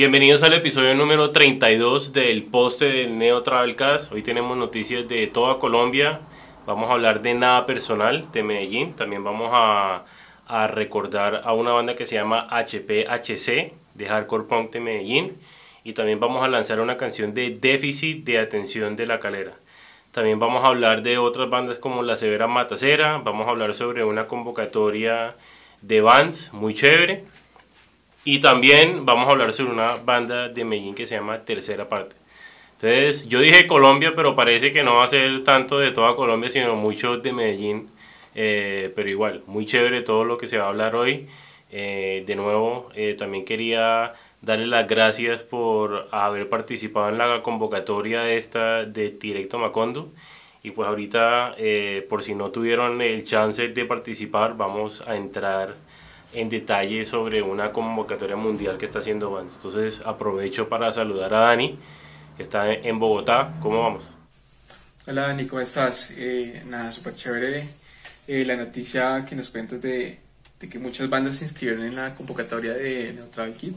Bienvenidos al episodio número 32 del poste del Neo Travelcast. Hoy tenemos noticias de toda Colombia. Vamos a hablar de nada personal de Medellín. También vamos a, a recordar a una banda que se llama HPHC de Hardcore Punk de Medellín. Y también vamos a lanzar una canción de déficit de atención de la calera. También vamos a hablar de otras bandas como La Severa Matacera. Vamos a hablar sobre una convocatoria de bands muy chévere. Y también vamos a hablar sobre una banda de Medellín que se llama Tercera Parte. Entonces, yo dije Colombia, pero parece que no va a ser tanto de toda Colombia, sino mucho de Medellín. Eh, pero igual, muy chévere todo lo que se va a hablar hoy. Eh, de nuevo, eh, también quería darle las gracias por haber participado en la convocatoria esta de Directo Macondo. Y pues ahorita, por si no tuvieron el chance de participar, vamos a entrar en detalle sobre una convocatoria mundial que está haciendo Vans. Entonces aprovecho para saludar a Dani, que está en Bogotá. ¿Cómo vamos? Hola Dani, ¿cómo estás? Eh, nada, súper chévere eh, la noticia que nos cuentas de, de, que muchas bandas se inscribieron en la convocatoria de Neutral Kit.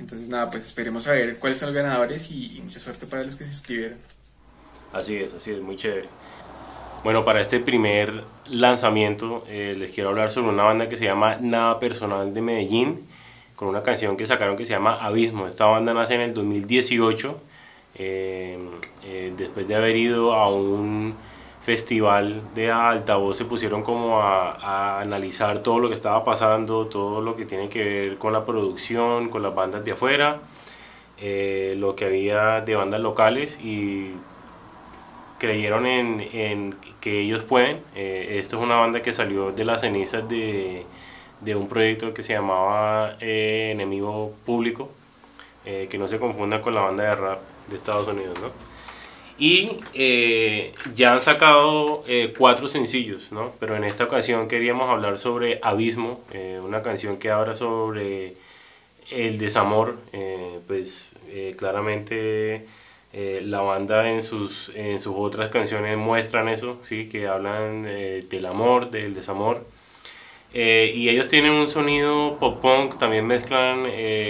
Entonces nada, pues esperemos a ver cuáles son los ganadores y, y mucha suerte para los que se inscribieron. Así es, así es, muy chévere. Bueno, para este primer lanzamiento eh, les quiero hablar sobre una banda que se llama Nada Personal de Medellín, con una canción que sacaron que se llama Abismo. Esta banda nace en el 2018, eh, eh, después de haber ido a un festival de altavoz, se pusieron como a, a, analizar todo lo que estaba pasando, todo lo que tiene que ver con la producción, con las bandas de afuera, lo que había de bandas locales y creyeron en, en, que ellos pueden. Eh, esta es una banda que salió de las cenizas de, de un proyecto que se llamaba eh, Enemigo Público, eh, que no se confunda con la banda de rap de Estados Unidos, ¿no? Y ya han sacado cuatro sencillos, ¿no? Pero en esta ocasión queríamos hablar sobre Abismo, una canción que habla sobre el desamor, pues claramente eh, la banda en sus, en sus otras canciones muestran eso, ¿sí? que hablan eh, del amor, del desamor. Eh, y ellos tienen un sonido pop punk, también mezclan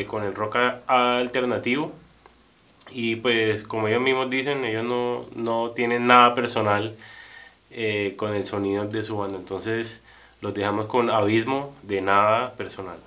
con el rock alternativo. Y pues como ellos mismos dicen, ellos no, no tienen nada personal con el sonido de su banda. Entonces los dejamos con abismo de nada personal.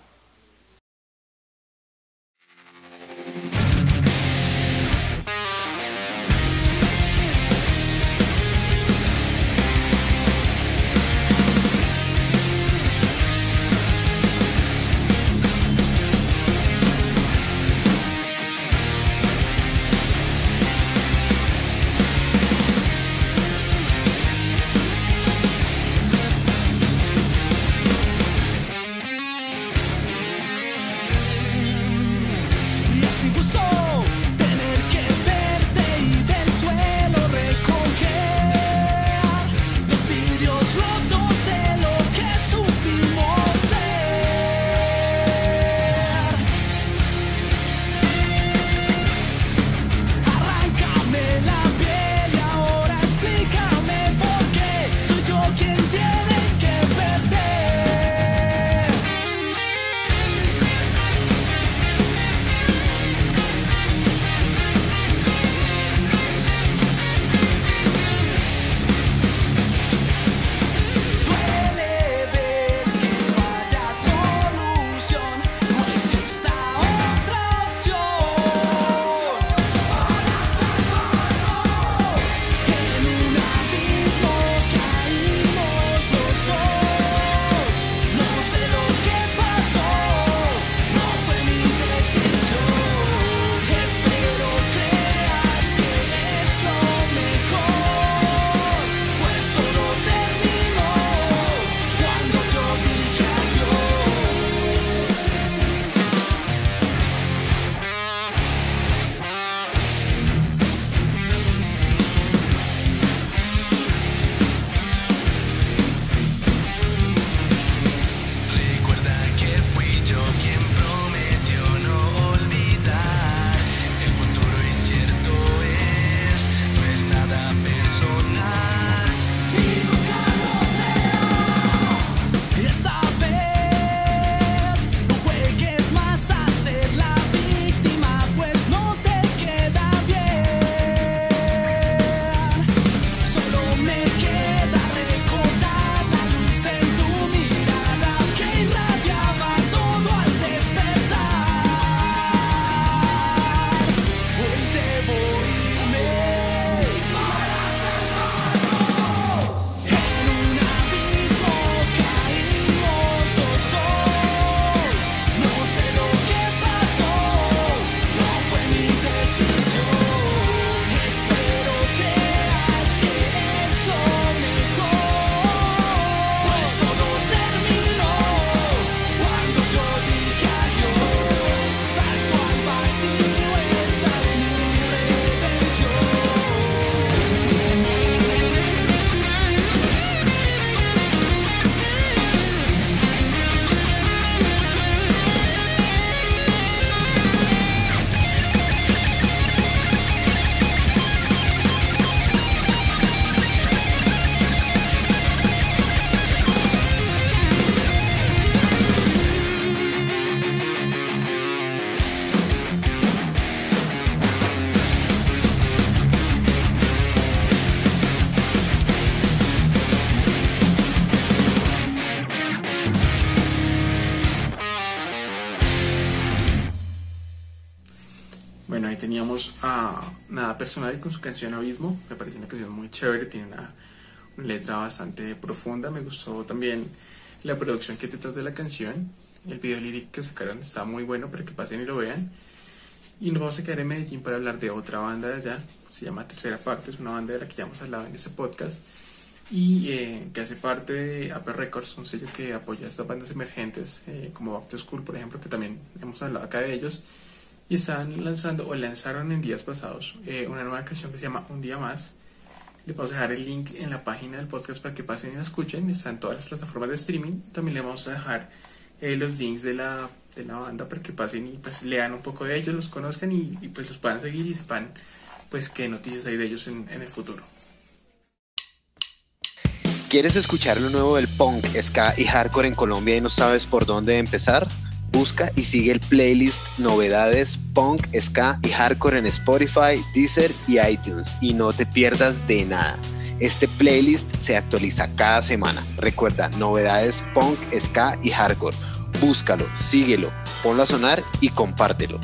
Con su canción Abismo. Me pareció una canción muy chévere, tiene una, letra bastante profunda. Me gustó también la producción que detrás de la canción. El video lírico que sacaron está muy bueno para que pasen y lo vean. Y nos vamos a quedar en Medellín para hablar de otra banda de allá. Se llama Tercera Parte, es una banda de la que ya hemos hablado en este podcast. Y eh, que hace parte de Upper Records, un sello que apoya a estas bandas emergentes, eh, como Back to School, por ejemplo, que también hemos hablado acá de ellos. Y están lanzando, o lanzaron en días pasados, eh, una nueva canción que se llama Un Día Más. Les vamos a dejar el link en la página del podcast para que pasen y la escuchen. Están en todas las plataformas de streaming. También le vamos a dejar los links de la de la banda para que pasen y pues lean un poco de ellos, los conozcan y, pues los puedan seguir y sepan pues qué noticias hay de ellos en el futuro. ¿Quieres escuchar lo nuevo del punk, ska y hardcore en Colombia y no sabes por dónde empezar? Busca y sigue el playlist Novedades Punk, Ska y Hardcore en Spotify, Deezer y iTunes y no te pierdas de nada. Este playlist se actualiza cada semana. Recuerda, Novedades Punk, Ska y Hardcore búscalo, síguelo, ponlo a sonar y compártelo.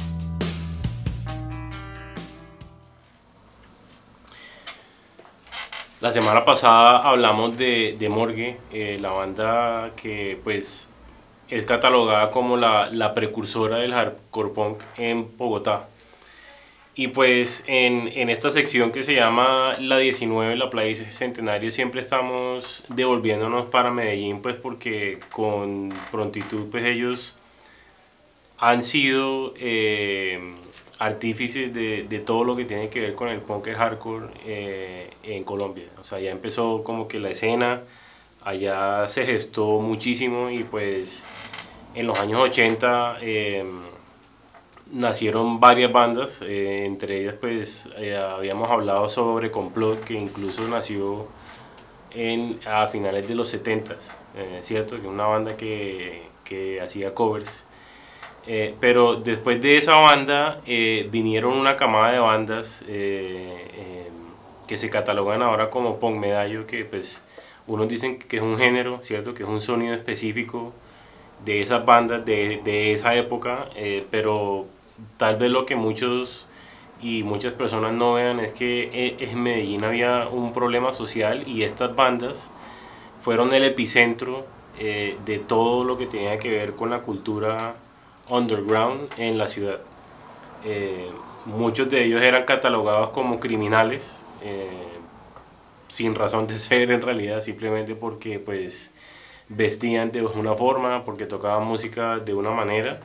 La semana pasada hablamos de, Morgue, eh, la banda que pues es catalogada como la, la precursora del hardcore punk en Bogotá. Y pues en, en, esta sección que se llama La 19, la Playa Centenario, siempre estamos devolviéndonos para Medellín, pues porque con prontitud pues ellos han sido eh, artífices de, de, todo lo que tiene que ver con el punk hardcore eh, en Colombia. O sea, ya empezó como que la escena, allá se gestó muchísimo y pues en los años 80 nacieron varias bandas, eh, entre ellas pues eh, habíamos hablado sobre Complot, que incluso nació en, a finales de los 70, eh, ¿cierto? Que una banda que, que hacía covers. pero después de esa banda vinieron una camada de bandas que se catalogan ahora como punk medallo, que pues unos dicen que es un género, ¿cierto? Que es un sonido específico de esas bandas de, de esa época, pero tal vez lo que muchos y muchas personas no vean es que eh, en Medellín había un problema social y estas bandas fueron el epicentro eh, de todo lo que tenía que ver con la cultura underground en la ciudad. Eh, muchos de ellos eran catalogados como criminales, sin razón de ser en realidad, simplemente porque pues vestían de una forma, porque tocaban música de una manera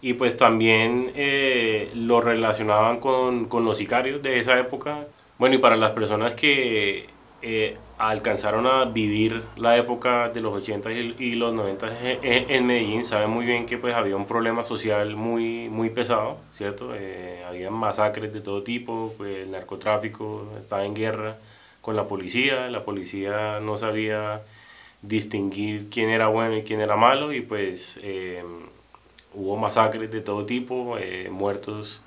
y pues también eh, lo relacionaban con, con, los sicarios de esa época. Bueno, y para las personas que eh, alcanzaron a vivir la época de los 80 y, los 90 en, Medellín, saben muy bien que pues había un problema social muy, muy pesado, ¿cierto? Eh, masacres de todo tipo, pues narcotráfico estaba en guerra con la policía, la policía no sabía distinguir quién era bueno y quién era malo y pues hubo masacres de todo tipo, eh, muertos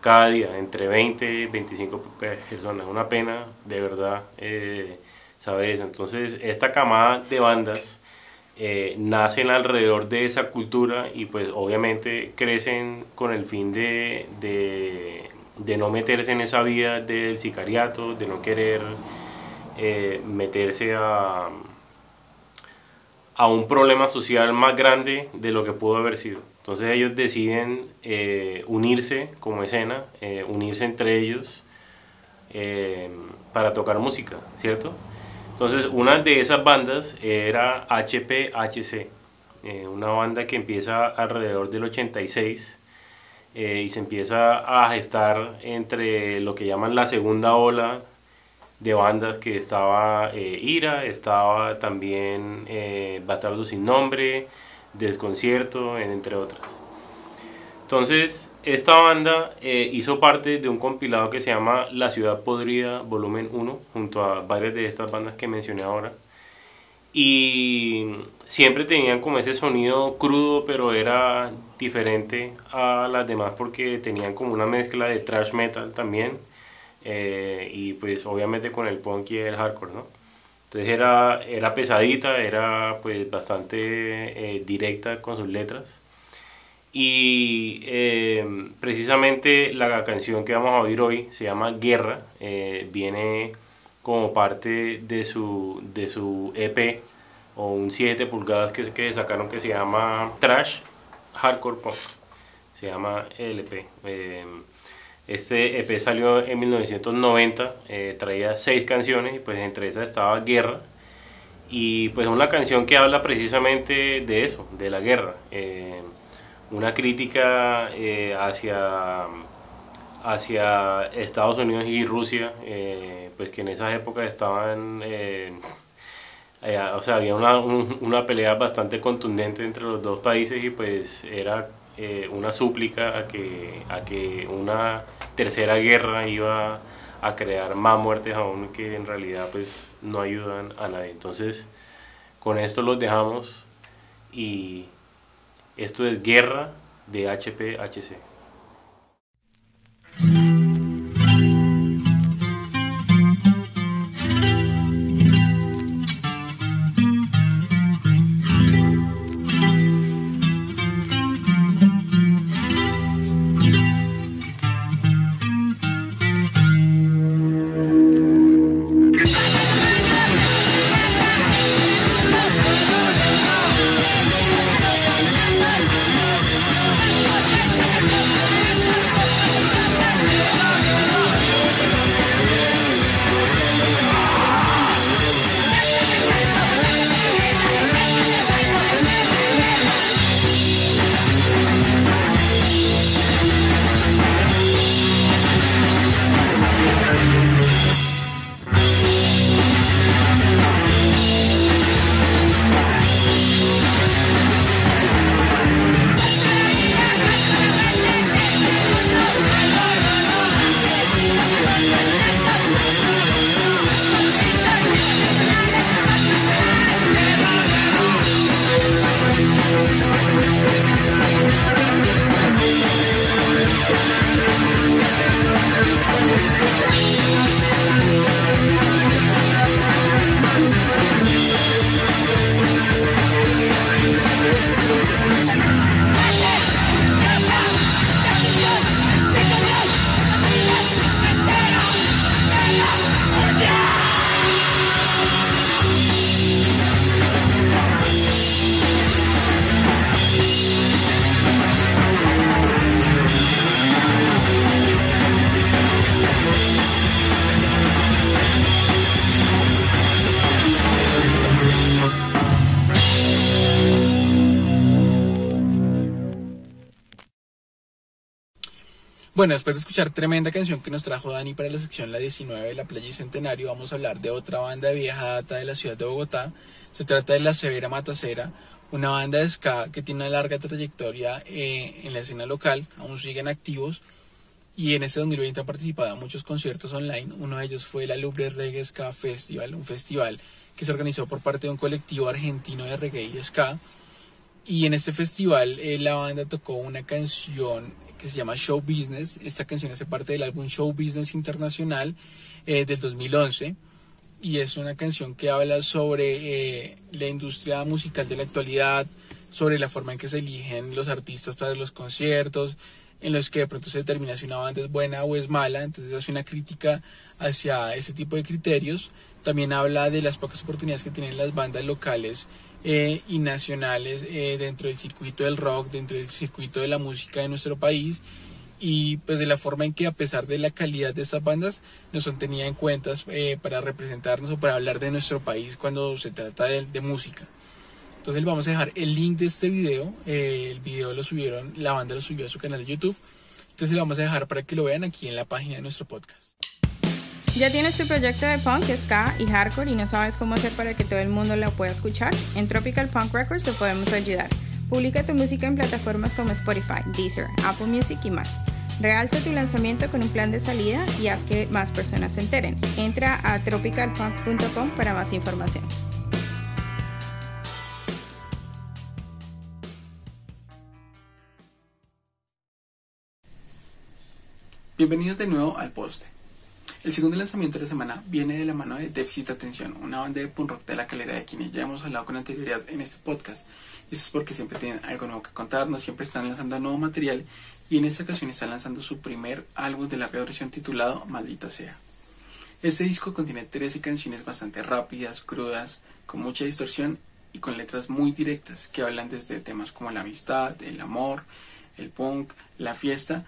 cada día, entre 20 y 25 personas. Una pena, de verdad, eh, saber eso. Entonces, esta camada de bandas eh, nacen alrededor de esa cultura y pues obviamente crecen con el fin de, de, de no meterse en esa vida del sicariato, de no querer eh, meterse a a un problema social más grande de lo que pudo haber sido. Entonces ellos deciden eh, unirse como escena, eh, unirse entre ellos para tocar música, ¿cierto? Entonces una de esas bandas era HPHC, una banda que empieza alrededor del 86 y se empieza a gestar entre lo que llaman la segunda ola de bandas que estaba eh, Ira, estaba también eh, Bastardo sin nombre, Desconcierto, entre otras. Entonces, esta banda eh, hizo parte de un compilado que se llama La Ciudad Podrida Volumen 1, junto a varias de estas bandas que mencioné ahora. Y siempre tenían como ese sonido crudo, pero era diferente a las demás porque tenían como una mezcla de thrash metal también eh, y pues obviamente con el punk y el hardcore, ¿no? Entonces era, era pesadita, era pues bastante eh, directa con sus letras. Y eh, precisamente la canción que vamos a oír hoy se llama Guerra, eh, viene como parte de su, de su EP o un 7 pulgadas que, que sacaron que se llama Trash Hardcore Punk, se llama LP. Eh, este EP salió en 1990, traía seis canciones y pues entre esas estaba Guerra. Y pues una canción que habla precisamente de eso, de la guerra. Una crítica eh, hacia, hacia Estados Unidos y Rusia, eh, pues que en esas épocas estaban, eh, o sea, había una, una, pelea bastante contundente entre los dos países y pues era una súplica a que, a que una tercera guerra iba a crear más muertes aún que en realidad pues no ayudan a nadie. Entonces, con esto los dejamos y esto es Guerra de HPHC. Bueno, después de escuchar tremenda canción que nos trajo Dani para la sección La 19 de la Playa y Centenario, vamos a hablar de otra banda de vieja data de la ciudad de Bogotá. Se trata de La Severa Matacera, una banda de ska que tiene una larga trayectoria eh, en la escena local, aún siguen activos y en este 2020 han participado en muchos conciertos online. Uno de ellos fue la Lubre Reggae Ska Festival, un festival que se organizó por parte de un colectivo argentino de reggae y ska. Y en este festival eh, la banda tocó una canción que se llama Show Business. Esta canción hace parte del álbum Show Business Internacional eh, del 2011 y es una canción que habla sobre eh, la industria musical de la actualidad, sobre la forma en que se eligen los artistas para los conciertos, en los que de pronto se determina si una banda es buena o es mala, entonces hace una crítica hacia ese tipo de criterios. También habla de las pocas oportunidades que tienen las bandas locales eh, y nacionales eh, dentro del circuito del rock, dentro del circuito de la música de nuestro país y pues de la forma en que a pesar de la calidad de estas bandas no son tenidas en cuenta eh, para representarnos o para hablar de nuestro país cuando se trata de, de música. Entonces vamos a dejar el link de este video, el video lo subieron, la banda lo subió a su canal de YouTube, entonces lo vamos a dejar para que lo vean aquí en la página de nuestro podcast. ¿Ya tienes tu proyecto de punk, ska y hardcore y no sabes cómo hacer para que todo el mundo lo pueda escuchar? En Tropical Punk Records te podemos ayudar. Publica tu música en plataformas como Spotify, Deezer, Apple Music y más. Realza tu lanzamiento con un plan de salida y haz que más personas se enteren. Entra a tropicalpunk.com para más información. Bienvenidos de nuevo al poste. El segundo lanzamiento de la semana viene de la mano de Déficit Atención, una banda de punk rock de la calera de quienes ya hemos hablado con anterioridad en este podcast. Y es porque siempre tienen algo nuevo que contarnos, siempre están lanzando nuevo material y en esta ocasión están lanzando su primer álbum de larga duración titulado Maldita Sea. Este disco contiene 13 canciones bastante rápidas, crudas, con mucha distorsión y con letras muy directas que hablan desde temas como la amistad, el amor, el punk, la fiesta,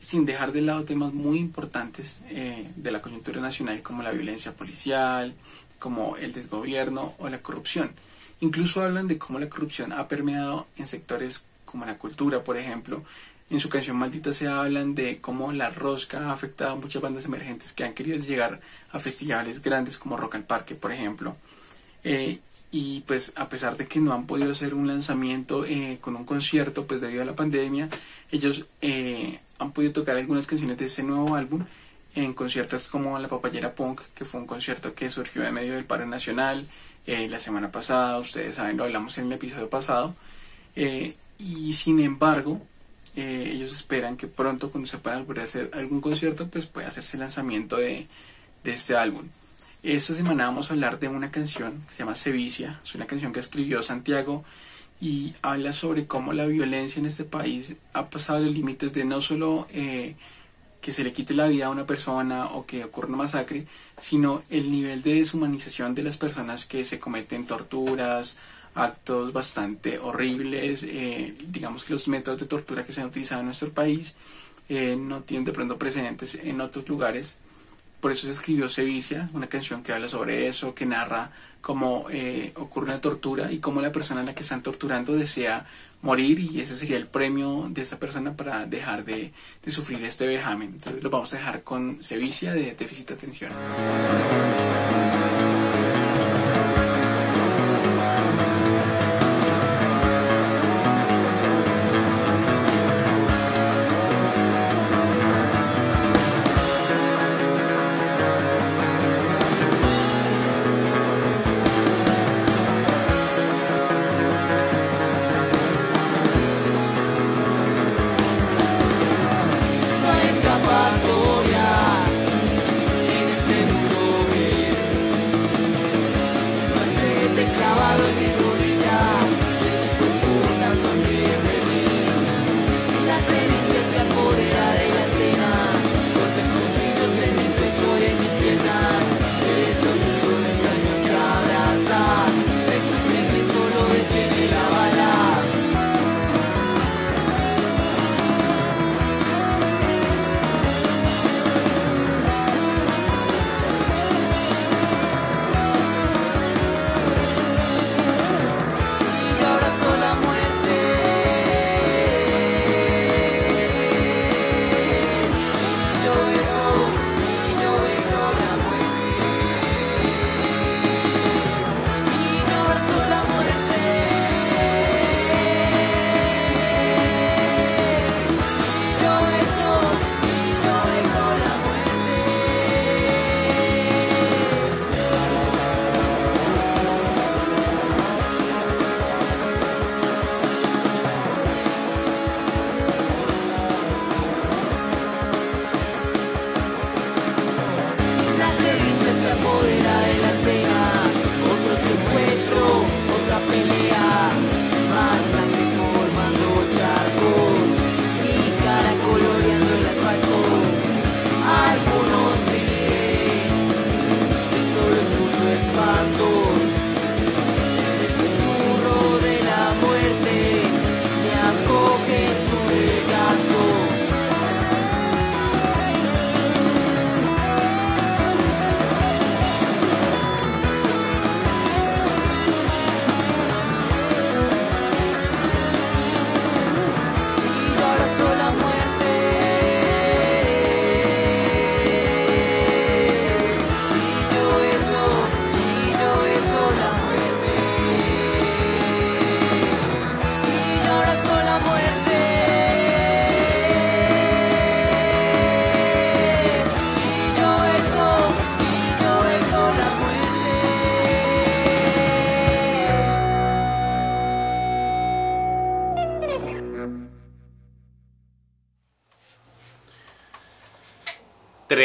sin dejar de lado temas muy importantes eh, de la coyuntura nacional como la violencia policial, como el desgobierno o la corrupción. Incluso hablan de cómo la corrupción ha permeado en sectores como la cultura, por ejemplo. En su canción Maldita se hablan de cómo la rosca ha afectado a muchas bandas emergentes que han querido llegar a festivales grandes como Rock al Parque, por ejemplo. Eh, y pues a pesar de que no han podido hacer un lanzamiento eh, con un concierto pues debido a la pandemia ellos eh, han podido tocar algunas canciones de este nuevo álbum en conciertos como la Papayera Punk que fue un concierto que surgió en medio del paro nacional eh, la semana pasada ustedes saben lo hablamos en el episodio pasado y sin embargo ellos esperan que pronto cuando se puedan volver a hacer algún concierto pues pueda hacerse el lanzamiento de, de este álbum esta semana vamos a hablar de una canción que se llama Sevicia. Es una canción que escribió Santiago y habla sobre cómo la violencia en este país ha pasado los límites de no solo eh, que se le quite la vida a una persona o que ocurra una masacre, sino el nivel de deshumanización de las personas que se cometen torturas, actos bastante horribles. Eh, digamos que los métodos de tortura que se han utilizado en nuestro país eh, no tienen de pronto precedentes en otros lugares por eso se escribió Sevilla, una canción que habla sobre eso, que narra cómo eh, ocurre una tortura y cómo la persona a la que están torturando desea morir y ese sería el premio de esa persona para dejar de, de sufrir este vejamen. Entonces lo vamos a dejar con Sevilla de déficit de atención.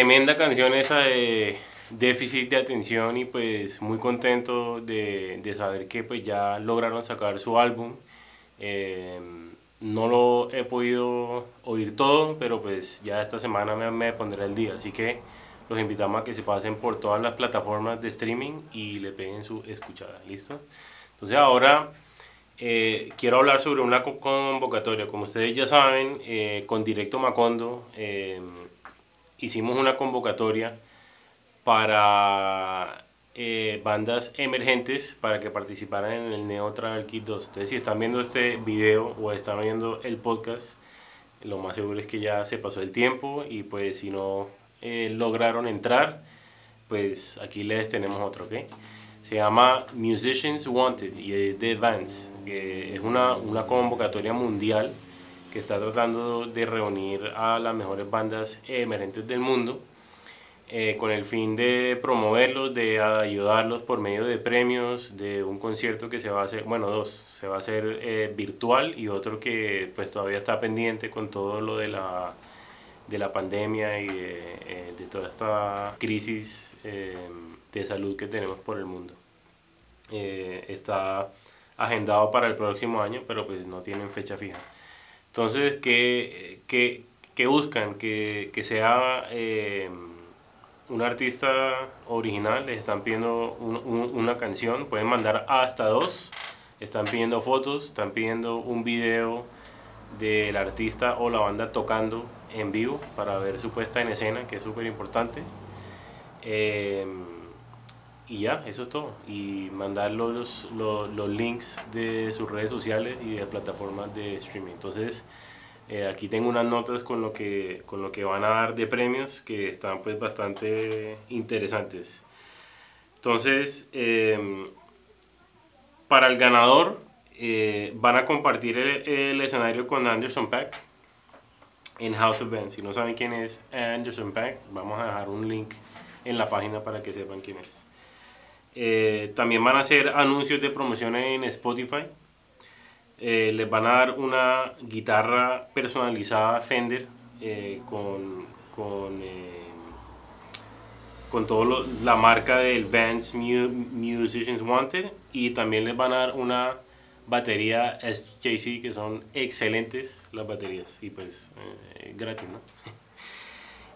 Tremenda canción esa de déficit de atención y pues muy contento de, de saber que pues ya lograron sacar su álbum. Eh, no lo he podido oír todo, pero pues ya esta semana me, me pondré el día, así que los invitamos a que se pasen por todas las plataformas de streaming y le peguen su escuchada, ¿listo? Entonces ahora eh, quiero hablar sobre una convocatoria, como ustedes ya saben, eh, con Directo Macondo hicimos una convocatoria para eh, bandas emergentes para que participaran en el Neo Travel Kit 2. Entonces, si están viendo este video o están viendo el podcast, lo más seguro es que ya se pasó el tiempo y pues si no eh, lograron entrar, pues aquí les tenemos otro, ¿ok? Se llama Musicians Wanted y es de Vance, que es una, una convocatoria mundial que está tratando de reunir a las mejores bandas emergentes del mundo eh, con el fin de promoverlos, de ayudarlos por medio de premios, de un concierto que se va a hacer, bueno, dos, se va a hacer eh, virtual y otro que pues todavía está pendiente con todo lo de la, de la pandemia y de, eh, toda esta crisis de salud que tenemos por el mundo. está agendado para el próximo año, pero pues no tienen fecha fija. Entonces, ¿qué, qué, qué buscan? Que, que sea un artista original, les están pidiendo una canción, pueden mandar hasta dos, están pidiendo fotos, están pidiendo un video del artista o la banda tocando en vivo para ver su puesta en escena, que es súper importante. Em, y ya, eso es todo. Y mandar los, los, los links de sus redes sociales y de plataformas de streaming. Entonces, eh, aquí tengo unas notas con lo, que, con lo que van a dar de premios que están pues bastante interesantes. Entonces, em, para el ganador eh, van a compartir el, escenario con Anderson Pack en House of Bands. Si no saben quién es Anderson Pack, vamos a dejar un link en la página para que sepan quién es. Eh, también van a hacer anuncios de promoción en Spotify. Eh, les van a dar una guitarra personalizada Fender eh, con, con, con todo la marca del Vans Musicians Wanted. Y también les van a dar una batería SJC que son excelentes las baterías. Y pues gratis ¿no?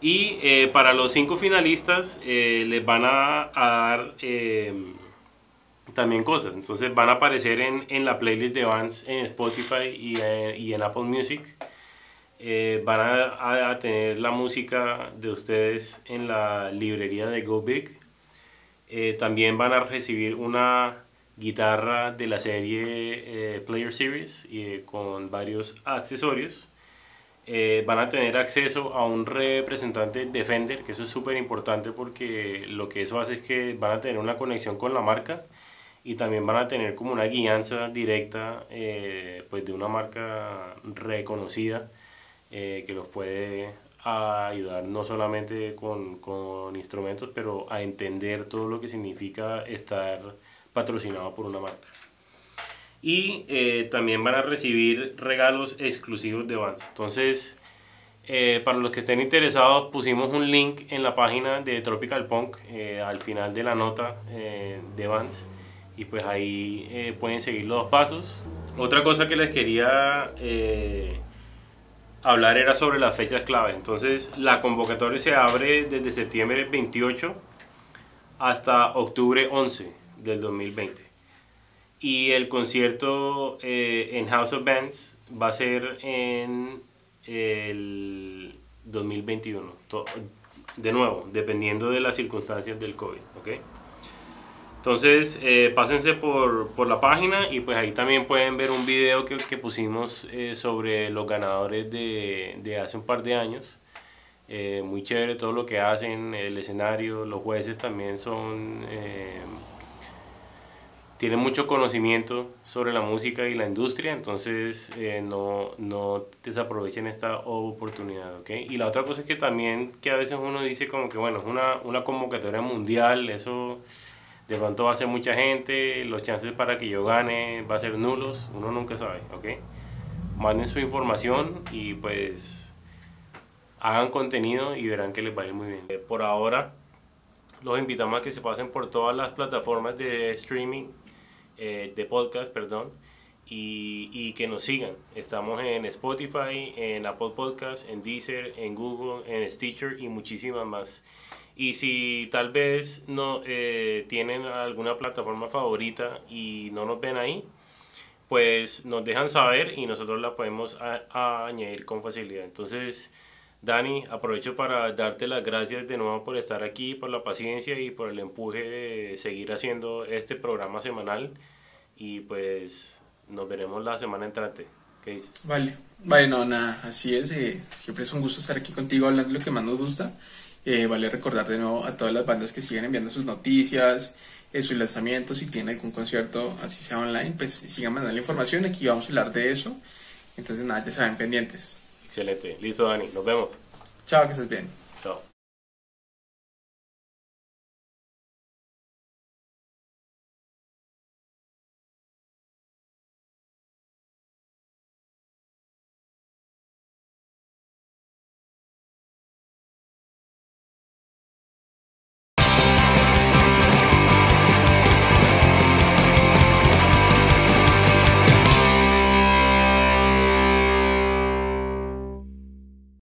y para los cinco finalistas les van a, dar también cosas. Entonces van a aparecer en, en la playlist de Vance en Spotify y, en, Apple Music. Eh, van a, a, tener la música de ustedes en la librería de Go Big. Eh, también van a recibir una guitarra de la serie eh, Player Series con varios accesorios. Van a tener acceso a un representante Defender, que eso es súper importante porque lo que eso hace es que van a tener una conexión con la marca y también van a tener como una guianza directa eh, pues de una marca reconocida eh, que los puede ayudar no solamente con, con, instrumentos pero a entender todo lo que significa estar patrocinado por una marca y eh, también van a recibir regalos exclusivos de Vans entonces para los que estén interesados pusimos un link en la página de Tropical Punk al final de la nota de Vans y pues ahí eh, pueden seguir los pasos. Otra cosa que les quería eh, hablar era sobre las fechas clave. Entonces la convocatoria se abre desde septiembre 28 hasta octubre 11 del 2020. Y el concierto eh, en House of Bands va a ser en el 2021. De nuevo, dependiendo de las circunstancias del COVID. ¿okay? Entonces, eh, pásense por, por, la página y pues ahí también pueden ver un video que, que pusimos eh, sobre los ganadores de, de, hace un par de años. Eh, muy chévere todo lo que hacen, el escenario, los jueces también son... tienen mucho conocimiento sobre la música y la industria, entonces no, no desaprovechen esta oportunidad, ¿ok? Y la otra cosa es que también que a veces uno dice como que, bueno, es una, una convocatoria mundial, eso de pronto va a ser mucha gente, los chances para que yo gane va a ser nulos, uno nunca sabe, ¿ok? Manden su información y pues hagan contenido y verán que les va a ir muy bien. Eh, por ahora, los invitamos a que se pasen por todas las plataformas de streaming, eh, de podcast, perdón, y, y, que nos sigan. Estamos en Spotify, en Apple Podcast, en Deezer, en Google, en Stitcher y muchísimas más. Y si tal vez no eh, tienen alguna plataforma favorita y no nos ven ahí, pues nos dejan saber y nosotros la podemos añadir con facilidad. Entonces, Dani, aprovecho para darte las gracias de nuevo por estar aquí, por la paciencia y por el empuje de seguir haciendo este programa semanal. Y pues nos veremos la semana entrante. ¿Qué dices? Vale, vale, no, nada, así es. Eh, siempre es un gusto estar aquí contigo hablando de lo que más nos gusta. Eh, vale recordar de nuevo a todas las bandas que siguen enviando sus noticias, eh, sus lanzamientos, si tienen algún concierto, así sea online, pues sigan mandando la información. Aquí vamos a hablar de eso. Entonces, nada, ya saben, pendientes. Excelente. Listo, Dani. Nos vemos. Chao, que estés bien. Chao.